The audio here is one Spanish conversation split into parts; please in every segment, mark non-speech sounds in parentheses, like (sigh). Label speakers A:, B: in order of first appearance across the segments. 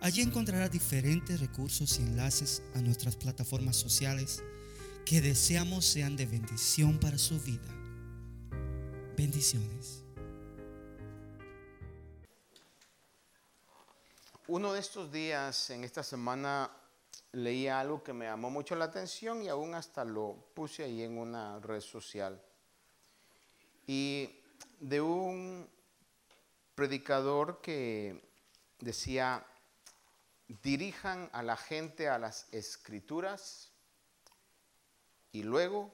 A: Allí encontrará diferentes recursos y enlaces a nuestras plataformas sociales que deseamos sean de bendición para su vida. Bendiciones.
B: Uno de estos días, en esta semana, leí algo que me llamó mucho la atención y aún hasta lo puse ahí en una red social. Y de un predicador que decía, dirijan a la gente a las escrituras y luego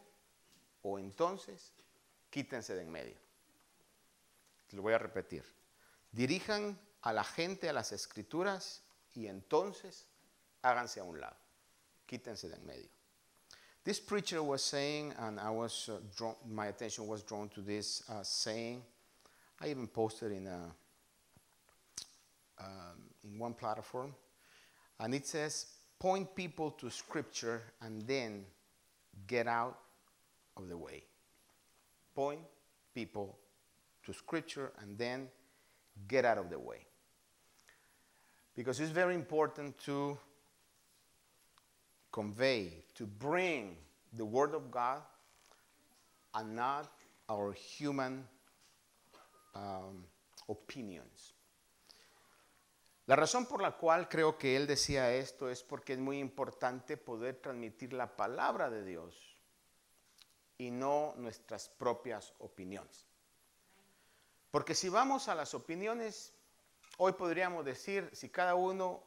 B: o entonces quítense de en medio. Lo voy a repetir. Dirijan a la gente a las escrituras y entonces háganse a un lado. Quítense de en medio. This preacher was saying, and I was uh, drawn, my attention was drawn to this uh, saying. I even posted in a, um, in one platform. And it says, point people to scripture and then get out of the way. Point people to scripture and then get out of the way. Because it's very important to convey, to bring the Word of God and not our human um, opinions. La razón por la cual creo que él decía esto es porque es muy importante poder transmitir la palabra de Dios y no nuestras propias opiniones. Porque si vamos a las opiniones, hoy podríamos decir, si cada uno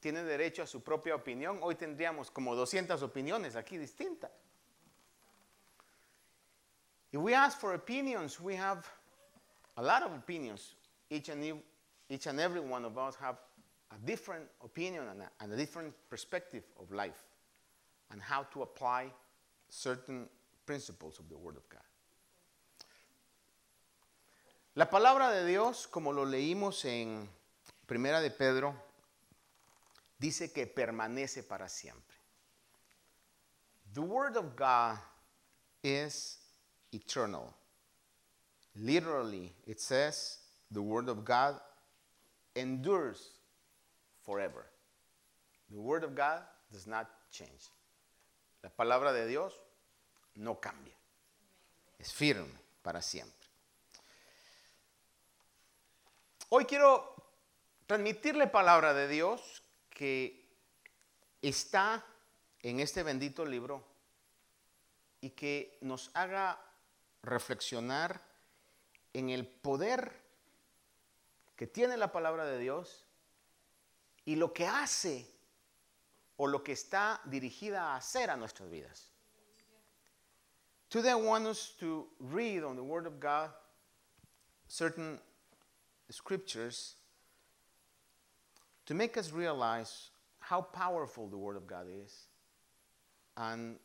B: tiene derecho a su propia opinión, hoy tendríamos como 200 opiniones aquí distintas. If we ask for opinions, we have a lot of opinions, each and each and every one of us have a different opinion and a, and a different perspective of life and how to apply certain principles of the Word of God. La palabra de Dios, como lo leímos en Primera de Pedro, dice que permanece para siempre. The Word of God is eternal. Literally, it says the Word of God endures forever. The Word of God does not change. La palabra de Dios no cambia. Es firme para siempre. Hoy quiero transmitirle palabra de Dios que está en este bendito libro y que nos haga reflexionar en el poder que tiene la palabra de Dios y lo que hace o lo que está dirigida a hacer a nuestras vidas. Today I want us to read on the Word of God certain scriptures to make us realize how powerful the Word of God is and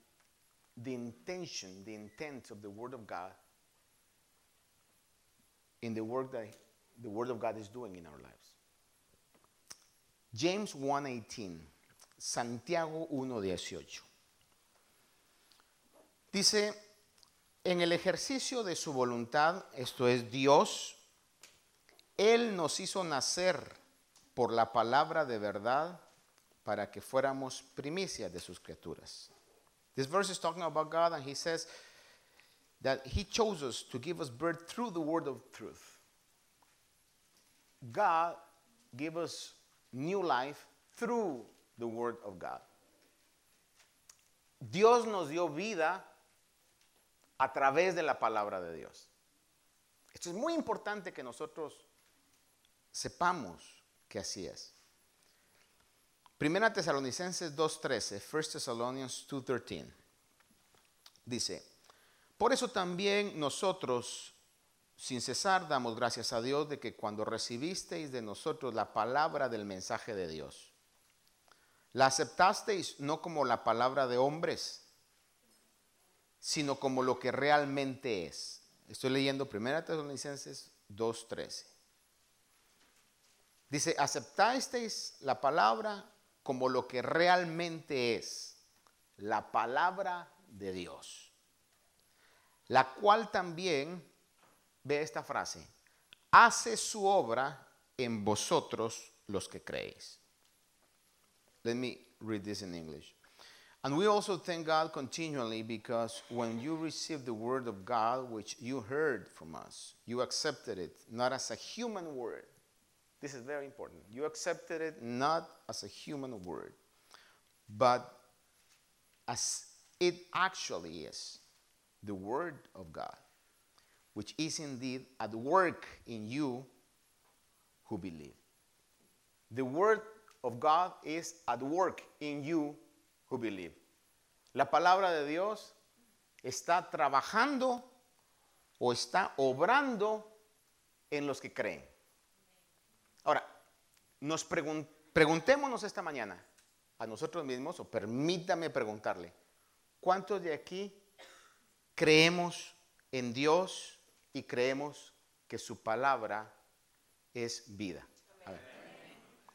B: the intention, the intent of the Word of God in the work that the Word of God is doing in our lives. James 1.18, Santiago 1.18. Dice, en el ejercicio de su voluntad, esto es Dios, Él nos hizo nacer por la palabra de verdad para que fuéramos primicias de sus criaturas. This verse is talking about God and he says that he chose us to give us birth through the word of truth. God gave us new life through the Word of God. Dios nos dio vida a través de la palabra de Dios. Esto es muy importante que nosotros sepamos que así es. Primera Tesalonicenses 2.13, 1 Thessalonians 2.13, dice, por eso también nosotros sin cesar damos gracias a Dios de que cuando recibisteis de nosotros la palabra del mensaje de Dios, la aceptasteis no como la palabra de hombres, sino como lo que realmente es. Estoy leyendo 1 Tesalonicenses 2.13. Dice, aceptasteis la palabra como lo que realmente es, la palabra de Dios, la cual también, ve esta frase, hace su obra en vosotros los que creéis. Let me read this in English. And we also thank God continually because when you received the word of God, which you heard from us, you accepted it not as a human word this is very important. You accepted it not as a human word, but as it actually is the Word of God, which is indeed at work in you who believe. The Word of God is at work in you who believe. La palabra de Dios está trabajando o está obrando en los que creen. Ahora, nos preguntémonos esta mañana a nosotros mismos, o permítame preguntarle, ¿cuántos de aquí creemos en Dios y creemos que su palabra es vida?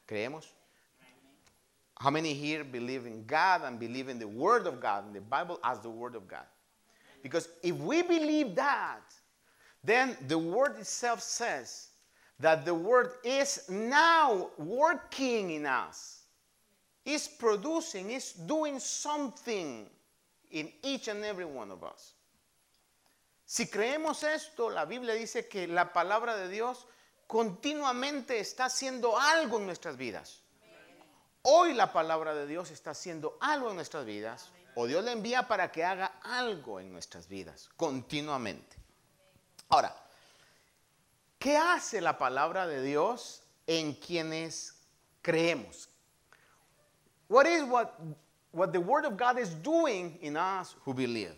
B: ¿Creemos? How many here believe in God and believe in the Word of God, in the Bible as the Word of God? Because if we believe that, then the Word itself says that the word is now working in us, is producing, is doing something in each and every one of us. Si creemos esto, la Biblia dice que la palabra de Dios continuamente está haciendo algo en nuestras vidas. Hoy la palabra de Dios está haciendo algo en nuestras vidas, o Dios le envía para que haga algo en nuestras vidas, continuamente. Ahora, ¿Qué hace la palabra de Dios en quienes creemos? What is what, what the Word of God is doing in us who believe?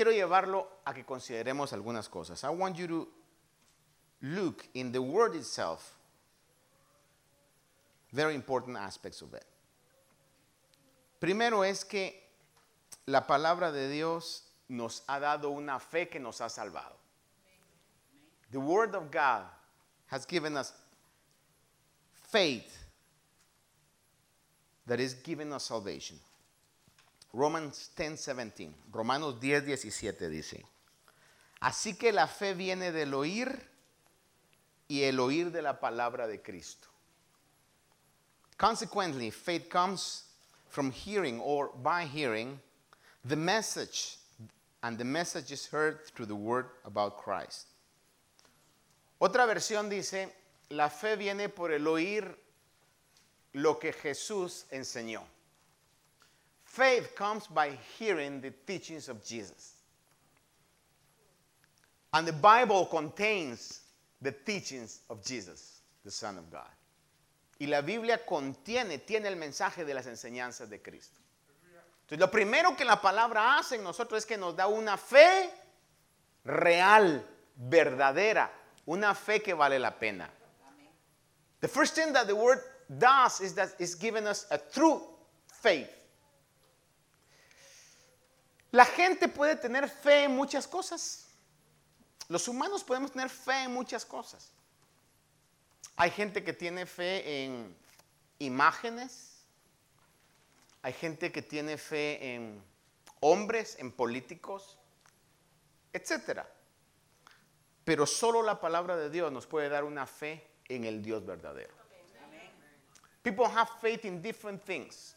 B: Quiero llevarlo a que consideremos algunas cosas. I want you to look in the Word itself, very important aspects of it. Primero es que la palabra de Dios nos ha dado una fe que nos ha salvado. The Word of God has given us faith that is giving us salvation. Romans 10, 17. Romanos 10, 17 dice. Así que la fe viene del oír y el oír de la palabra de Cristo. Consequently, faith comes from hearing or by hearing the message, and the message is heard through the word about Christ. Otra versión dice, la fe viene por el oír lo que Jesús enseñó. Faith comes by hearing the teachings of Jesus. And the Bible contains the teachings of Jesus, the Son of God. Y la Biblia contiene, tiene el mensaje de las enseñanzas de Cristo. Entonces, lo primero que la palabra hace en nosotros es que nos da una fe real, verdadera, una fe que vale la pena. The first thing that the word does is that it's given us a true faith. La gente puede tener fe en muchas cosas. Los humanos podemos tener fe en muchas cosas. Hay gente que tiene fe en imágenes. Hay gente que tiene fe en hombres, en políticos, etcétera. Pero solo la palabra de Dios nos puede dar una fe en el Dios verdadero. People have faith in different things.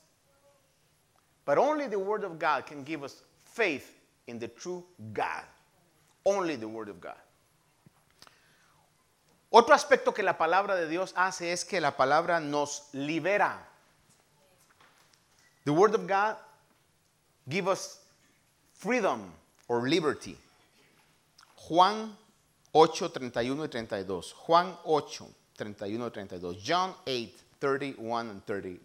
B: But only the Word of God can give us faith in the true God. Only the Word of God. Otro aspecto que la palabra de Dios hace es que la palabra nos libera. The Word of God gives us freedom or liberty. Juan 8, 31 y 32. Juan 8, 31 y 32. John 8, 31 and 32.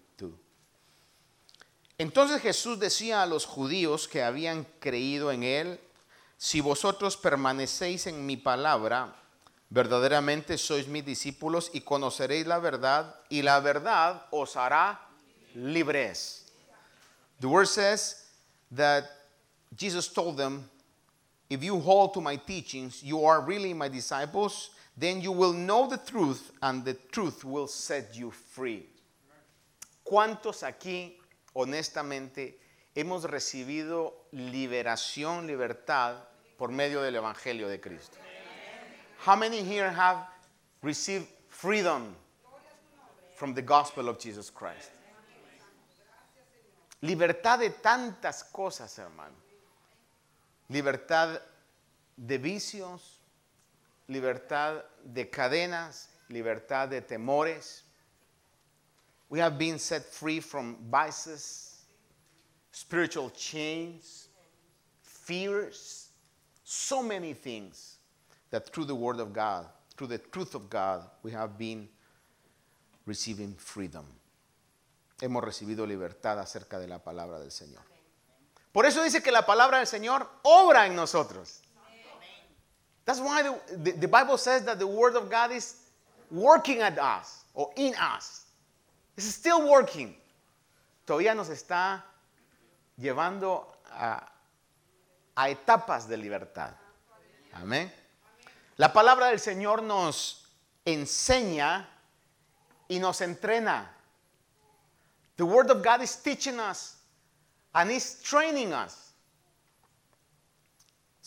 B: Entonces Jesús decía a los judíos que habían creído en él, si vosotros permanecéis en mi palabra, verdaderamente sois mis discípulos y conoceréis la verdad, y la verdad os hará libres. The word says that Jesus told them, If you hold to my teachings, you are really my disciples, then you will know the truth, and the truth will set you free. ¿Cuántos aquí, honestamente, hemos recibido liberación, libertad por medio del Evangelio de Cristo? How many here have received freedom from the gospel of Jesus Christ? Libertad de tantas cosas, hermano. Libertad de vicios, libertad de cadenas, libertad de temores. We have been set free from vices, spiritual chains, fears, so many things that through the Word of God, through the truth of God, we have been receiving freedom. Hemos recibido libertad acerca de la palabra del Señor. Por eso dice que la palabra del Señor obra en nosotros. That's why the, the, the Bible says that the Word of God is working at us or in us. It's still working. Todavía nos está llevando a, etapas de libertad. Amén. La palabra del Señor nos enseña y nos entrena. The Word of God is teaching us and is training us.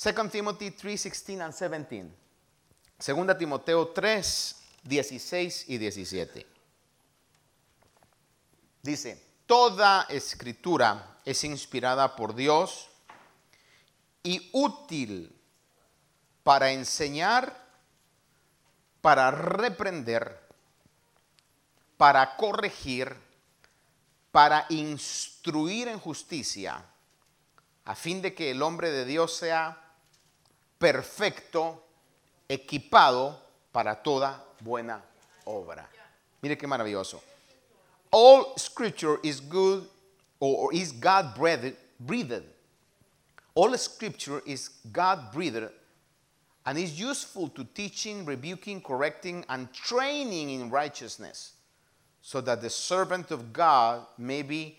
B: 2 Timothy 3, 16 and 17. 2 Timoteo 3, 16 y 17. Dice, toda escritura es inspirada por Dios y útil para enseñar, para reprender, para corregir, para instruir en justicia, a fin de que el hombre de Dios sea perfecto, equipado para toda buena obra. Mire qué maravilloso. All scripture is good or is God breathed. All scripture is God breathed and is useful to teaching, rebuking, correcting, and training in righteousness, so that the servant of God may be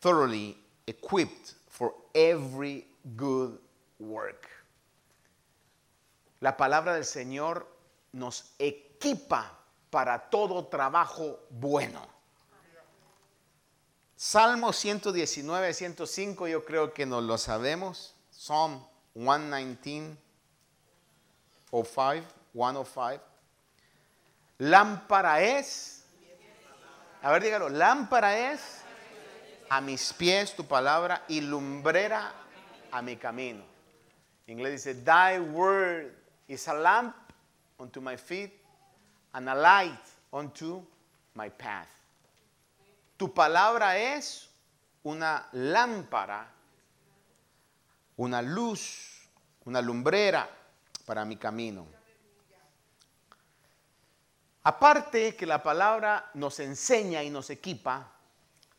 B: thoroughly equipped for every good work. La palabra del Señor nos equipa para todo trabajo bueno. Salmo 119, 105, yo creo que nos lo sabemos. Psalm 119, 05, 105. Lámpara es. A ver, dígalo. Lámpara es a mis pies tu palabra y lumbrera a mi camino. En inglés dice, Thy word is a lamp unto my feet and a light unto my path. Tu palabra es una lámpara, una luz, una lumbrera para mi camino. Aparte que la palabra nos enseña y nos equipa,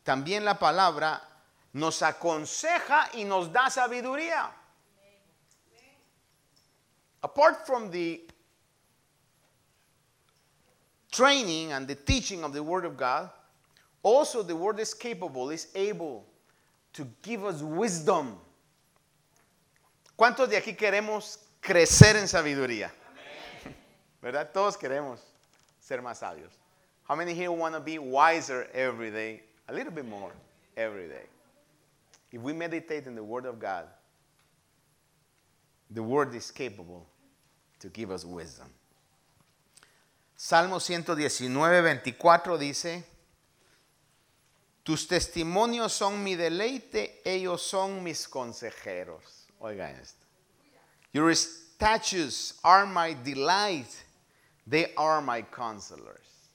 B: también la palabra nos aconseja y nos da sabiduría. Apart from the training and the teaching of the Word of God, also the Word is capable, is able to give us wisdom. ¿Cuántos de aquí queremos crecer en sabiduría? ¿Verdad? Todos queremos ser más sabios. How many here want to be wiser every day? A little bit more every day. If we meditate in the Word of God, the Word is capable to give us wisdom. Salmo 119, 24 dice, tus testimonios son mi deleite, ellos son mis consejeros. Oiga esto. Your statutes are my delight, they are my counselors.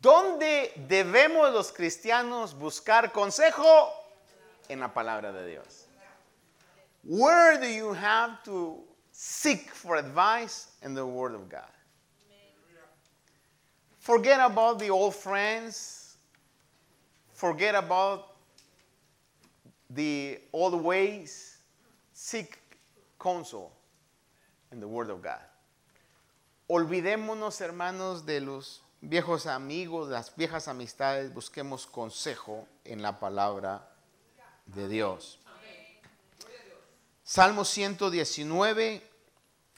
B: ¿Dónde debemos los cristianos buscar consejo? En la palabra de Dios. Where do you have to seek for advice? In the Word of God. Forget about the old friends. Forget about the old ways. Seek console in the Word of God. Olvidémonos, hermanos, de los viejos amigos, las viejas amistades, busquemos consejo en la palabra de Dios. Salmo 119,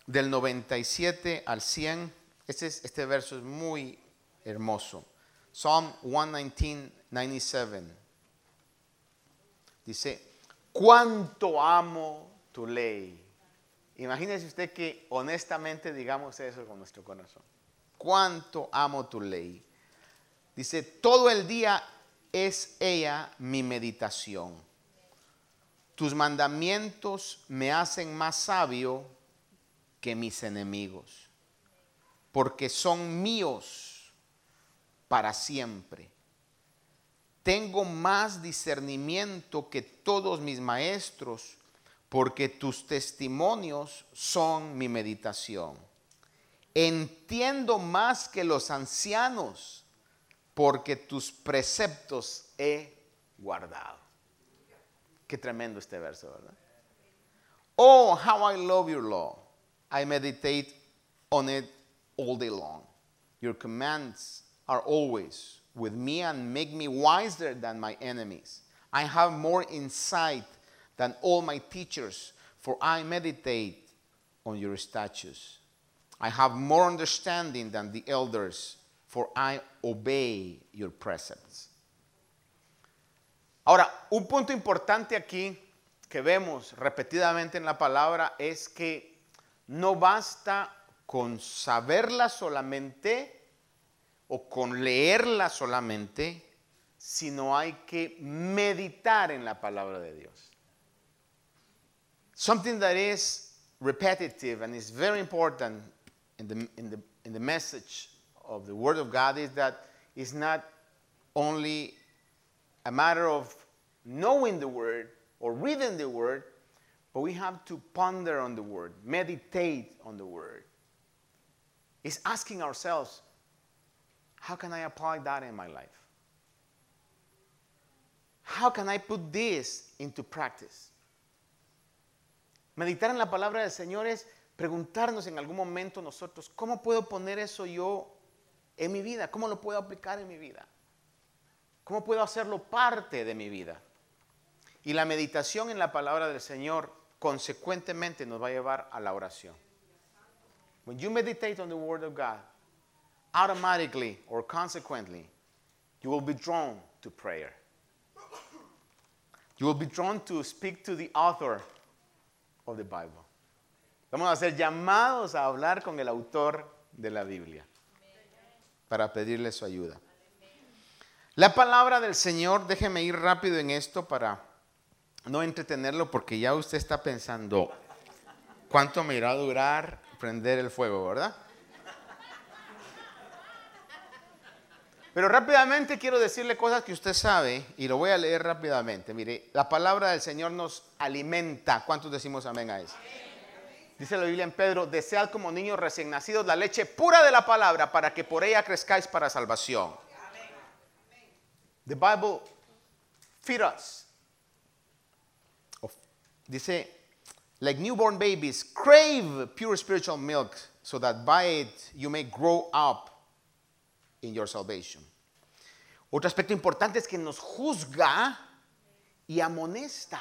B: del 97 al 100. Este, es- este verso es muy hermoso. Psalm 119, 97. Dice, cuánto amo tu ley. Imagínese usted que honestamente digamos eso con nuestro corazón. Cuánto amo tu ley. Dice, todo el día es ella mi meditación. Tus mandamientos me hacen más sabio que mis enemigos, porque son míos para siempre. Tengo más discernimiento que todos mis maestros, porque tus testimonios son mi meditación. Entiendo más que los ancianos, porque tus preceptos he guardado. Qué tremendo este verso, ¿verdad? Oh, how I love your law. I meditate on it all day long. Your commands are always with me and make me wiser than my enemies. I have more insight than all my teachers, for I meditate on your statutes. I have more understanding than the elders, for I obey your precepts. Ahora, un punto importante aquí que vemos repetidamente en la palabra es que no basta con saberla solamente o con leerla solamente, sino hay que meditar en la palabra de Dios. Something that is repetitive and is very important in the, in the, in the message of the Word of God is that it's not only a matter of knowing the Word or reading the Word, but we have to ponder on the Word, meditate on the Word. It's asking ourselves, how can I apply that in my life? How can I put this into practice? Meditar en la palabra del Señor es preguntarnos en algún momento nosotros, ¿cómo puedo poner eso yo en mi vida? ¿Cómo lo puedo aplicar en mi vida? ¿Cómo puedo hacerlo parte de mi vida? Y la meditación en la palabra del Señor consecuentemente nos va a llevar a la oración. When you meditate on the Word of God, automatically or consequently, you will be drawn to prayer. You will be drawn to speak to the author of the Bible. Vamos a ser llamados a hablar con el autor de la Biblia para pedirle su ayuda. La palabra del Señor, déjeme ir rápido en esto para no entretenerlo porque ya usted está pensando cuánto me irá a durar prender el fuego, ¿verdad? Pero rápidamente quiero decirle cosas que usted sabe y lo voy a leer rápidamente. Mire, la palabra del Señor nos alimenta. ¿Cuántos decimos amén a eso? Dice la Biblia en Pedro, desead como niños recién nacidos la leche pura de la palabra para que por ella crezcáis para salvación. The Bible feed us. Dice, like newborn babies, crave pure spiritual milk so that by it you may grow up in your salvation. Otro aspecto importante es que nos juzga y amonesta.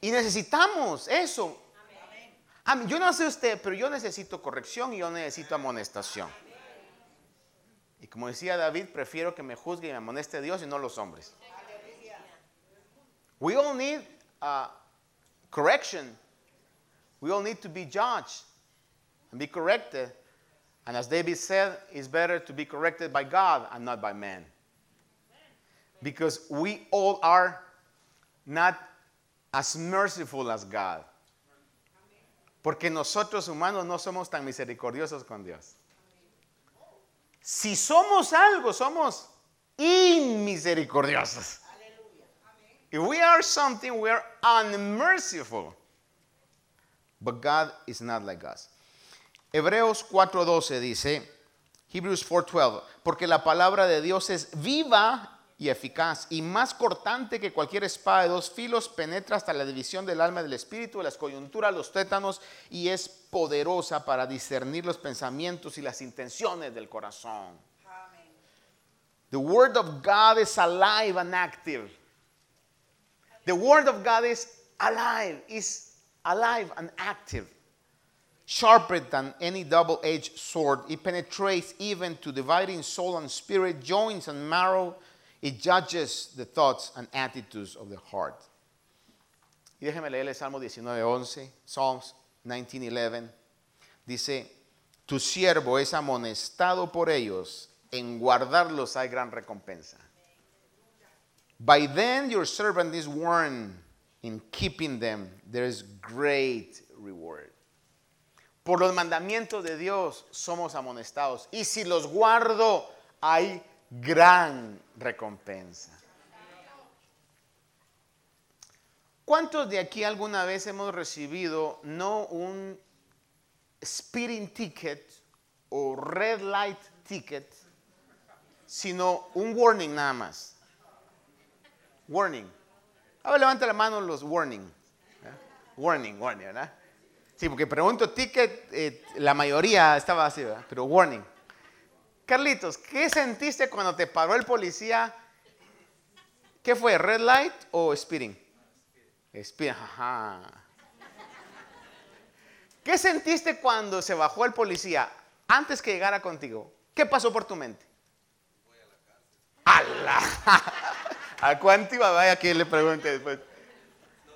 B: Y necesitamos eso. A mí, yo no sé usted, pero yo necesito corrección y yo necesito amonestación. Y como decía David, prefiero que me juzgue y me amoneste Dios y no los hombres. We all need uh, correction. We all need to be judged and be corrected. And as David said, it's better to be corrected by God and not by man. Because we all are not as merciful as God. Porque nosotros humanos no somos tan misericordiosos con Dios. Si somos algo, somos inmisericordiosos. If we are something, we are unmerciful. But God is not like us. Hebreos 4:12 dice, Hebrews 4:12, porque la palabra de Dios es viva y eficaz, y más cortante que cualquier espada de dos filos, penetra hasta la división del alma y del espíritu, las coyunturas, los tétanos, y es poderosa para discernir los pensamientos y las intenciones del corazón. The word of God is alive and active. The word of God is alive, is alive and active. Sharper than any double edged sword, it penetrates even to dividing soul and spirit, joints and marrow. It judges the thoughts and attitudes of the heart. Y déjeme leer el Salmo 19:11, Psalms 19:11. Dice: Tu siervo es amonestado por ellos, en guardarlos hay gran recompensa. By then your servant is warned, in keeping them there is great reward. Por los mandamientos de Dios somos amonestados. Y si los guardo, hay gran recompensa. ¿Cuántos de aquí alguna vez hemos recibido no un speeding ticket o red light ticket, sino un warning nada más? Warning. Ahora levanta la mano los warning. Warning, warning, ¿verdad? Sí, porque pregunto ticket, eh, la mayoría estaba así, ¿verdad? Pero warning. Carlitos, ¿qué sentiste cuando te paró el policía? ¿Qué fue, red light o speeding? Speeding, ajá. ¿Qué sentiste cuando se bajó el policía antes que llegara contigo? ¿Qué pasó por tu mente? Voy a la cárcel. (laughs) ¿A cuánto iba? Vaya que le pregunte después.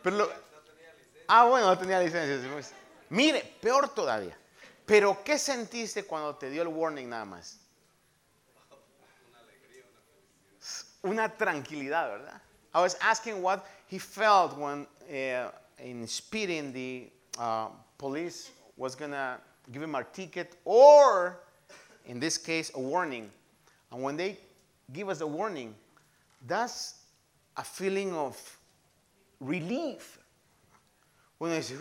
B: Pero ah, bueno, no tenía licencia. Mire, peor todavía. Pero ¿qué sentiste cuando te dio el warning nada más? Una tranquilidad, ¿verdad? I was asking what he felt when uh, in speeding the uh, police was gonna give him a ticket or in this case a warning. And when they give us a warning, that's a feeling of relief. Uno dice,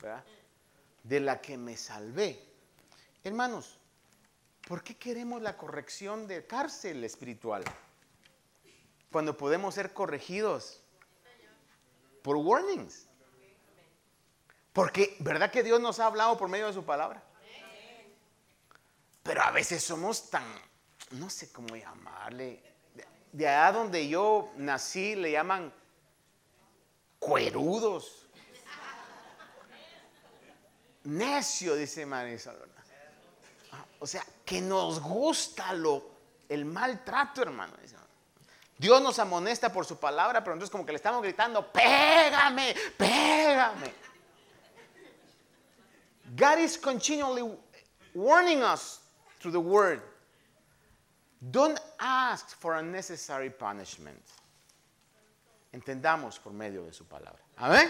B: ¿verdad? De la que me salvé. Hermanos, ¿por qué queremos la corrección de cárcel espiritual? Cuando podemos ser corregidos por warnings. Porque, ¿verdad que Dios nos ha hablado por medio de su palabra? Pero a veces somos tan, no sé cómo llamarle, de allá donde yo nací le llaman cuerudos necio, dice Marisol. Ah, o sea, que nos gusta lo, el maltrato, hermano. Dios nos amonesta por su palabra, pero entonces como que le estamos gritando, pégame, pégame. God is continually warning us through the word. Don't ask for unnecessary punishment. Entendamos por medio de su palabra. Amén.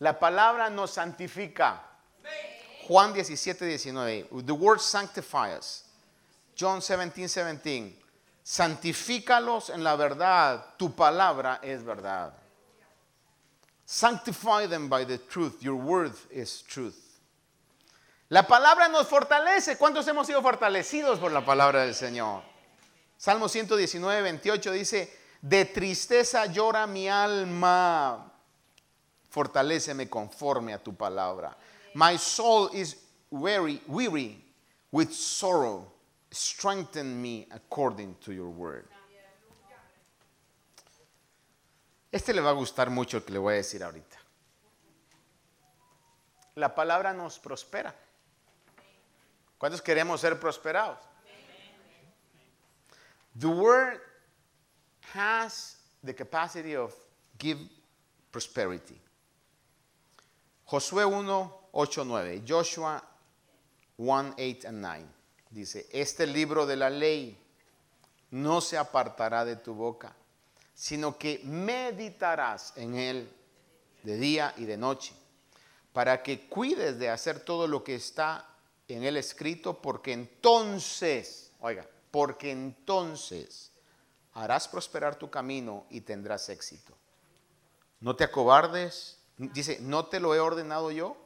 B: La palabra nos santifica. Juan 17, 19. The word sanctifies. John 17, 17. Santifícalos en la verdad. Tu palabra es verdad. Sanctify them by the truth. Your word is truth. La palabra nos fortalece. ¿Cuántos hemos sido fortalecidos por la palabra del Señor? Salmo 119, 28 dice, de tristeza llora mi alma fortaléceme conforme a tu palabra. My soul is weary, weary with sorrow. Strengthen me according to your word. Este le va a gustar mucho que le voy a decir ahorita. La palabra nos prospera. ¿Cuántos queremos ser prosperados? The word has the capacity of give prosperity. Josué 1, 8, 9. Joshua 1, 8 and 9. Dice, este libro de la ley no se apartará de tu boca, sino que meditarás en él de día y de noche, para que cuides de hacer todo lo que está en él escrito, porque entonces, oiga, porque entonces harás prosperar tu camino y tendrás éxito. No te acobardes Dice, ¿no te lo he ordenado yo?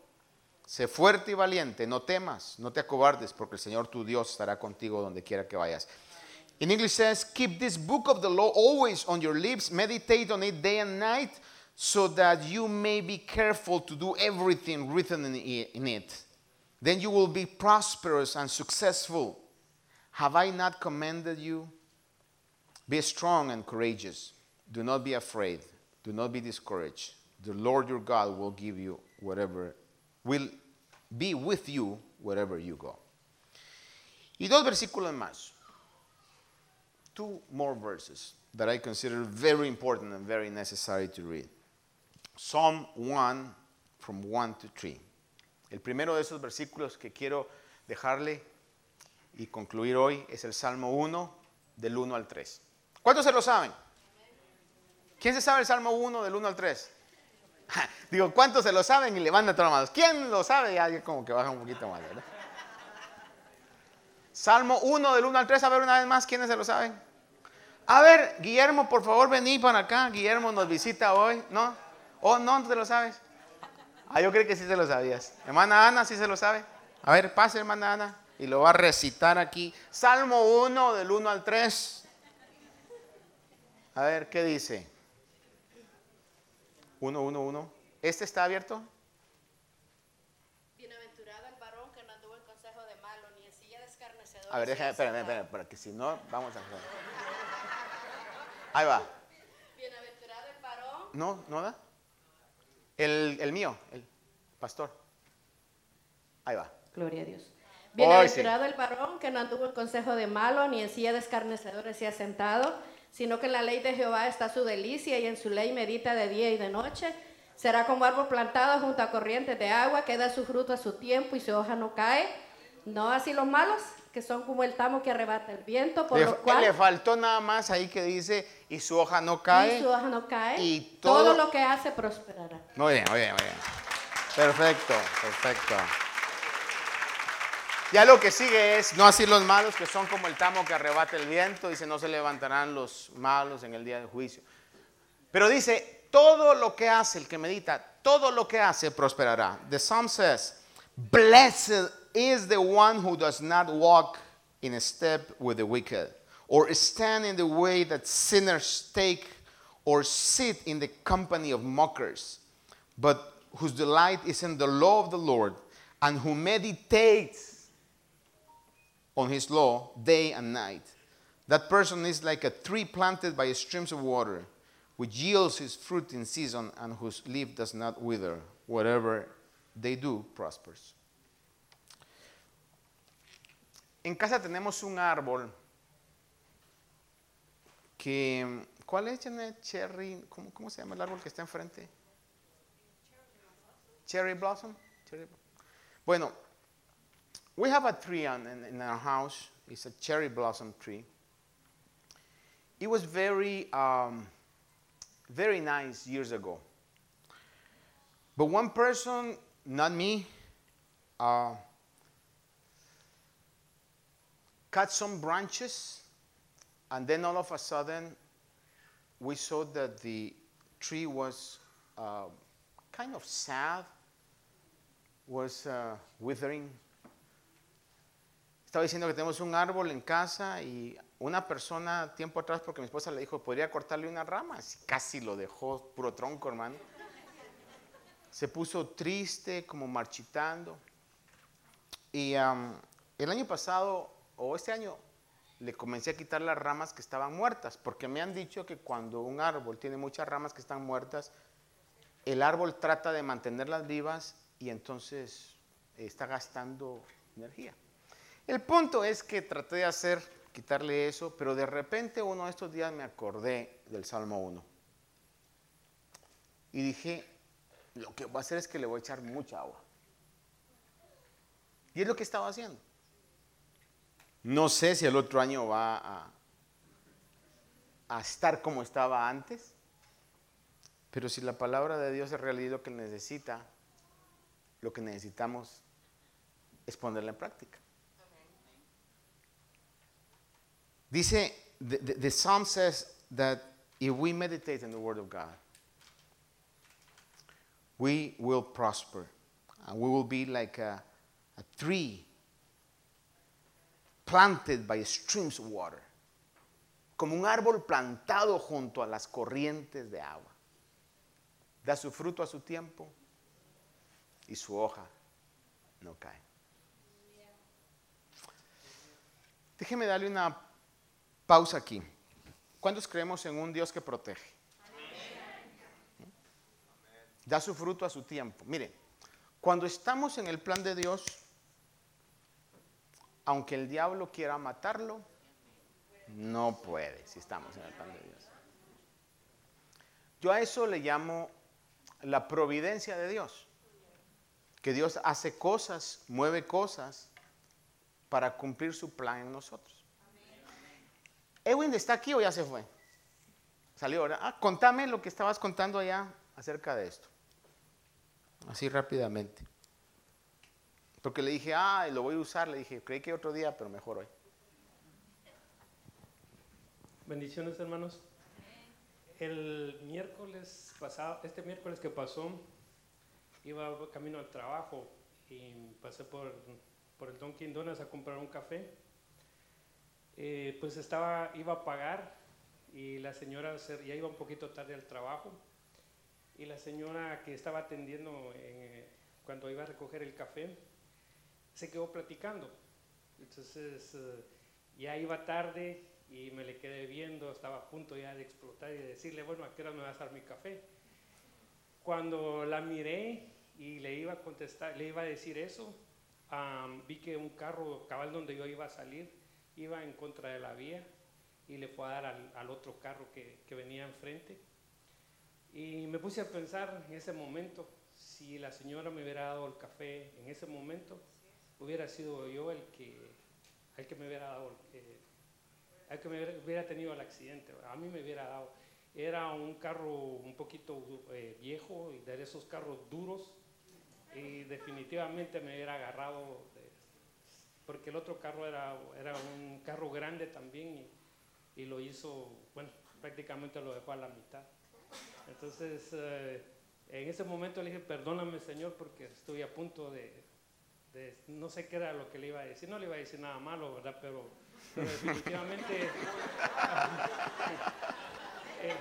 B: Sé fuerte y valiente, no temas, no te acobardes, porque el Señor tu Dios estará contigo donde quiera que vayas. In English says, keep this book of the law always on your lips, meditate on it day and night, so that you may be careful to do everything written in it. Then you will be prosperous and successful. Have I not commanded you? Be strong and courageous. Do not be afraid. Do not be discouraged. The Lord your God will give you whatever, will be with you wherever you go. Y dos versículos más. Two more verses that I consider very important and very necessary to read. Psalm 1, from 1 to 3. El primero de esos versículos que quiero dejarle y concluir hoy es el Salmo 1, del 1 al 3. ¿Cuántos se lo saben? ¿Quién se sabe el Salmo 1 del 1 al 3? (laughs) Digo, ¿cuántos se lo saben? Y levantan las manos. ¿Quién lo sabe? Ya como que baja un poquito más, ¿verdad? Salmo 1 del 1 al 3, a ver una vez más, ¿quiénes se lo saben? A ver, Guillermo, por favor, vení para acá. Guillermo nos visita hoy, ¿no? ¿O no, no te lo sabes? Ah, yo creo que sí se lo sabías. Hermana Ana, ¿sí se lo sabe? A ver, pase, hermana Ana, y lo va a recitar aquí. Salmo 1 del 1 al 3. A ver, ¿qué dice? 1, 1, 1. ¿Este está abierto?
C: Bienaventurado el varón que no anduvo en consejo de malo, ni en silla de escarnecedores.
B: A ver, déjame, espérame, espérame, porque si no, vamos a... Ahí va.
C: Bienaventurado el varón.
B: ¿No? ¿No da? El, el mío, el pastor. Ahí va.
C: Gloria a Dios. Bienaventurado el varón que no anduvo en consejo de malo, ni en silla de escarnecedores se ha sentado, sino que en la ley de Jehová está su delicia y en su ley medita de día y de noche. Será como árbol plantado junto a corrientes de agua, que da su fruto a su tiempo y su hoja no cae. No así los malos, que son como el tamo que arrebata el viento, por
B: Le,
C: lo cual
B: le faltó nada más ahí que dice, y su hoja no cae.
C: y su hoja no cae.
B: y
C: todo,
B: todo-
C: lo que hace prosperará.
B: Muy bien, muy bien, muy bien. Perfecto, perfecto. Ya lo que sigue es, no así los malos que son como el tamo que arrebata el viento, dice, no se levantarán los malos en el día del juicio. Pero dice, todo lo que hace el que medita, todo lo que hace prosperará. The Psalm says, blessed is the one who does not walk in step with the wicked, or stand in the way that sinners take, or sit in the company of mockers, but whose delight is in the law of the Lord, and who meditates on his law day and night. That person is like a tree planted by streams of water, which yields his fruit in season and whose leaf does not wither. Whatever they do prospers. En casa tenemos un árbol que, ¿cuál es, Janet? Cherry, ¿cómo, cómo se llama el árbol que está enfrente? Cherry blossom. Cherry blo- Bueno, we have a tree on, in, in our house. It's a cherry blossom tree. It was very, um, very nice years ago. But one person, not me, uh, cut some branches, and then all of a sudden, we saw that the tree was uh, kind of sad, was uh, withering. Estaba diciendo que tenemos un árbol en casa y una persona tiempo atrás, porque mi esposa le dijo, podría cortarle unas ramas, y casi lo dejó puro tronco, hermano. Se puso triste, como marchitando. Y um, el año pasado, o este año, le comencé a quitar las ramas que estaban muertas, porque me han dicho que cuando un árbol tiene muchas ramas que están muertas, el árbol trata de mantenerlas vivas y entonces está gastando energía. El punto es que traté de hacer, quitarle eso, pero de repente uno de estos días me acordé del Salmo 1. Y dije, lo que voy a hacer es que le voy a echar mucha agua. Y es lo que estaba haciendo. No sé si el otro año va a, estar como estaba antes, pero si la palabra de Dios es realidad lo que necesita, lo que necesitamos es ponerla en práctica. Dice, the, the, psalm says that if we meditate in the word of God, we will prosper and we will be like a, a tree planted by streams of water. como un árbol plantado junto a las corrientes de agua. Da su fruto a su tiempo y su hoja no cae. Déjeme darle una pausa aquí. ¿Cuántos creemos en un Dios que protege? Da su fruto a su tiempo. Mire, cuando estamos en el plan de Dios, aunque el diablo quiera matarlo, no puede si estamos en el plan de Dios. Yo a eso le llamo la providencia de Dios. Que Dios hace cosas, mueve cosas para cumplir su plan en nosotros. Edwin está aquí o ya se fue. Salió ahora. Ah, contame lo que estabas contando allá acerca de esto. Así rápidamente. Porque le dije, ah, lo voy a usar. Le dije, creí que otro día, pero mejor hoy.
D: Bendiciones, hermanos. El miércoles pasado, este miércoles que pasó, iba camino al trabajo y pasé por, por el Dunkin' Donuts a comprar un café. Eh, pues estaba, iba a pagar y la señora ya iba un poquito tarde al trabajo y la señora que estaba atendiendo eh, cuando iba a recoger el café se quedó platicando. Entonces eh, ya iba tarde y me le quedé viendo, estaba a punto ya de explotar y de decirle, bueno, ¿a qué me vas a dar mi café? Cuando la miré y le iba a contestar, le iba a decir eso, vi que un carro cabal donde yo iba a salir iba en contra de la vía y le fue a dar al, al otro carro que, que venía enfrente y me puse a pensar en ese momento, si la señora me hubiera dado el café en ese momento, hubiera sido yo el que, el que me hubiera dado, eh, el que me hubiera, tenido el accidente. A mí me hubiera dado. Era un carro un poquito eh, viejo y de esos carros duros y definitivamente me hubiera agarrado, porque el otro carro era, era un carro grande también y, lo hizo, bueno, prácticamente lo dejó a la mitad. Entonces, eh, en ese momento le dije, perdóname Señor, porque estoy a punto de, no sé qué era lo que le iba a decir, no le iba a decir nada malo, ¿verdad? Pero, definitivamente... (laughs) Eh,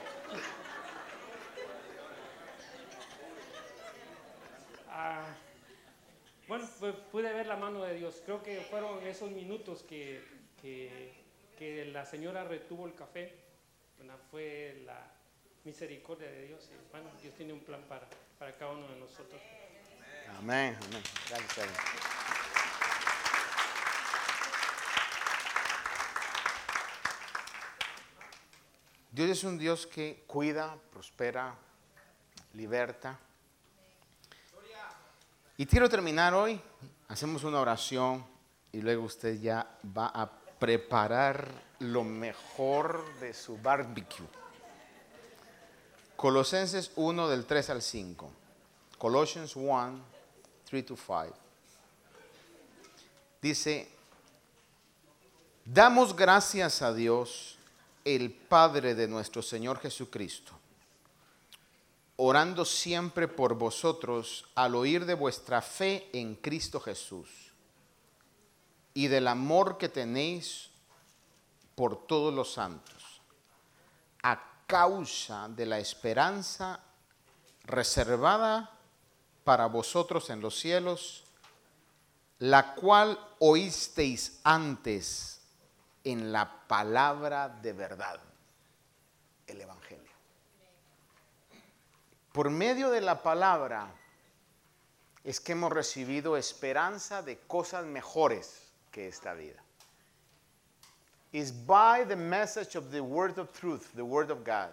D: ah, bueno, pues pude ver la mano de Dios. Creo que fueron esos minutos que, la señora retuvo el café. Fue la, misericordia de Dios. Bueno, Dios tiene un plan para, cada uno de nosotros.
B: Amén, amén. Gracias. Dios es un Dios que cuida, prospera, liberta. Y quiero terminar hoy, hacemos una oración y luego usted ya va a preparar lo mejor de su barbecue. Colosenses 1 del 3 al 5. Colossians 1, 3 to 5. Dice, damos gracias a Dios, el Padre de nuestro Señor Jesucristo, orando siempre por vosotros al oír de vuestra fe en Cristo Jesús y del amor que tenéis por todos los santos causa de la esperanza reservada para vosotros en los cielos, la cual oísteis antes en la palabra de verdad, el Evangelio. Por medio de la palabra es que hemos recibido esperanza de cosas mejores que esta vida is by the message of the word of truth, the word of God,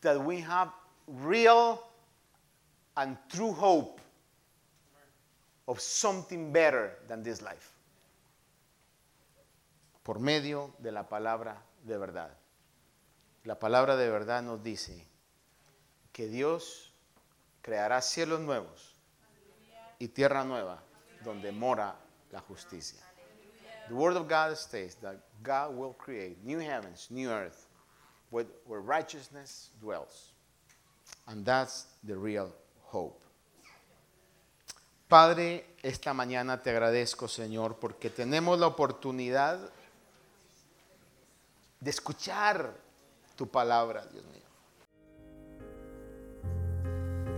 B: that we have real and true hope of something better than this life. Por medio de la palabra de verdad. La palabra de verdad nos dice que Dios creará cielos nuevos y tierra nueva donde mora la justicia. The Word of God states that God will create new heavens, new earth, where, where righteousness dwells. And that's the real hope. Padre, esta mañana te agradezco, Señor, porque tenemos la oportunidad de escuchar tu palabra, Dios mío.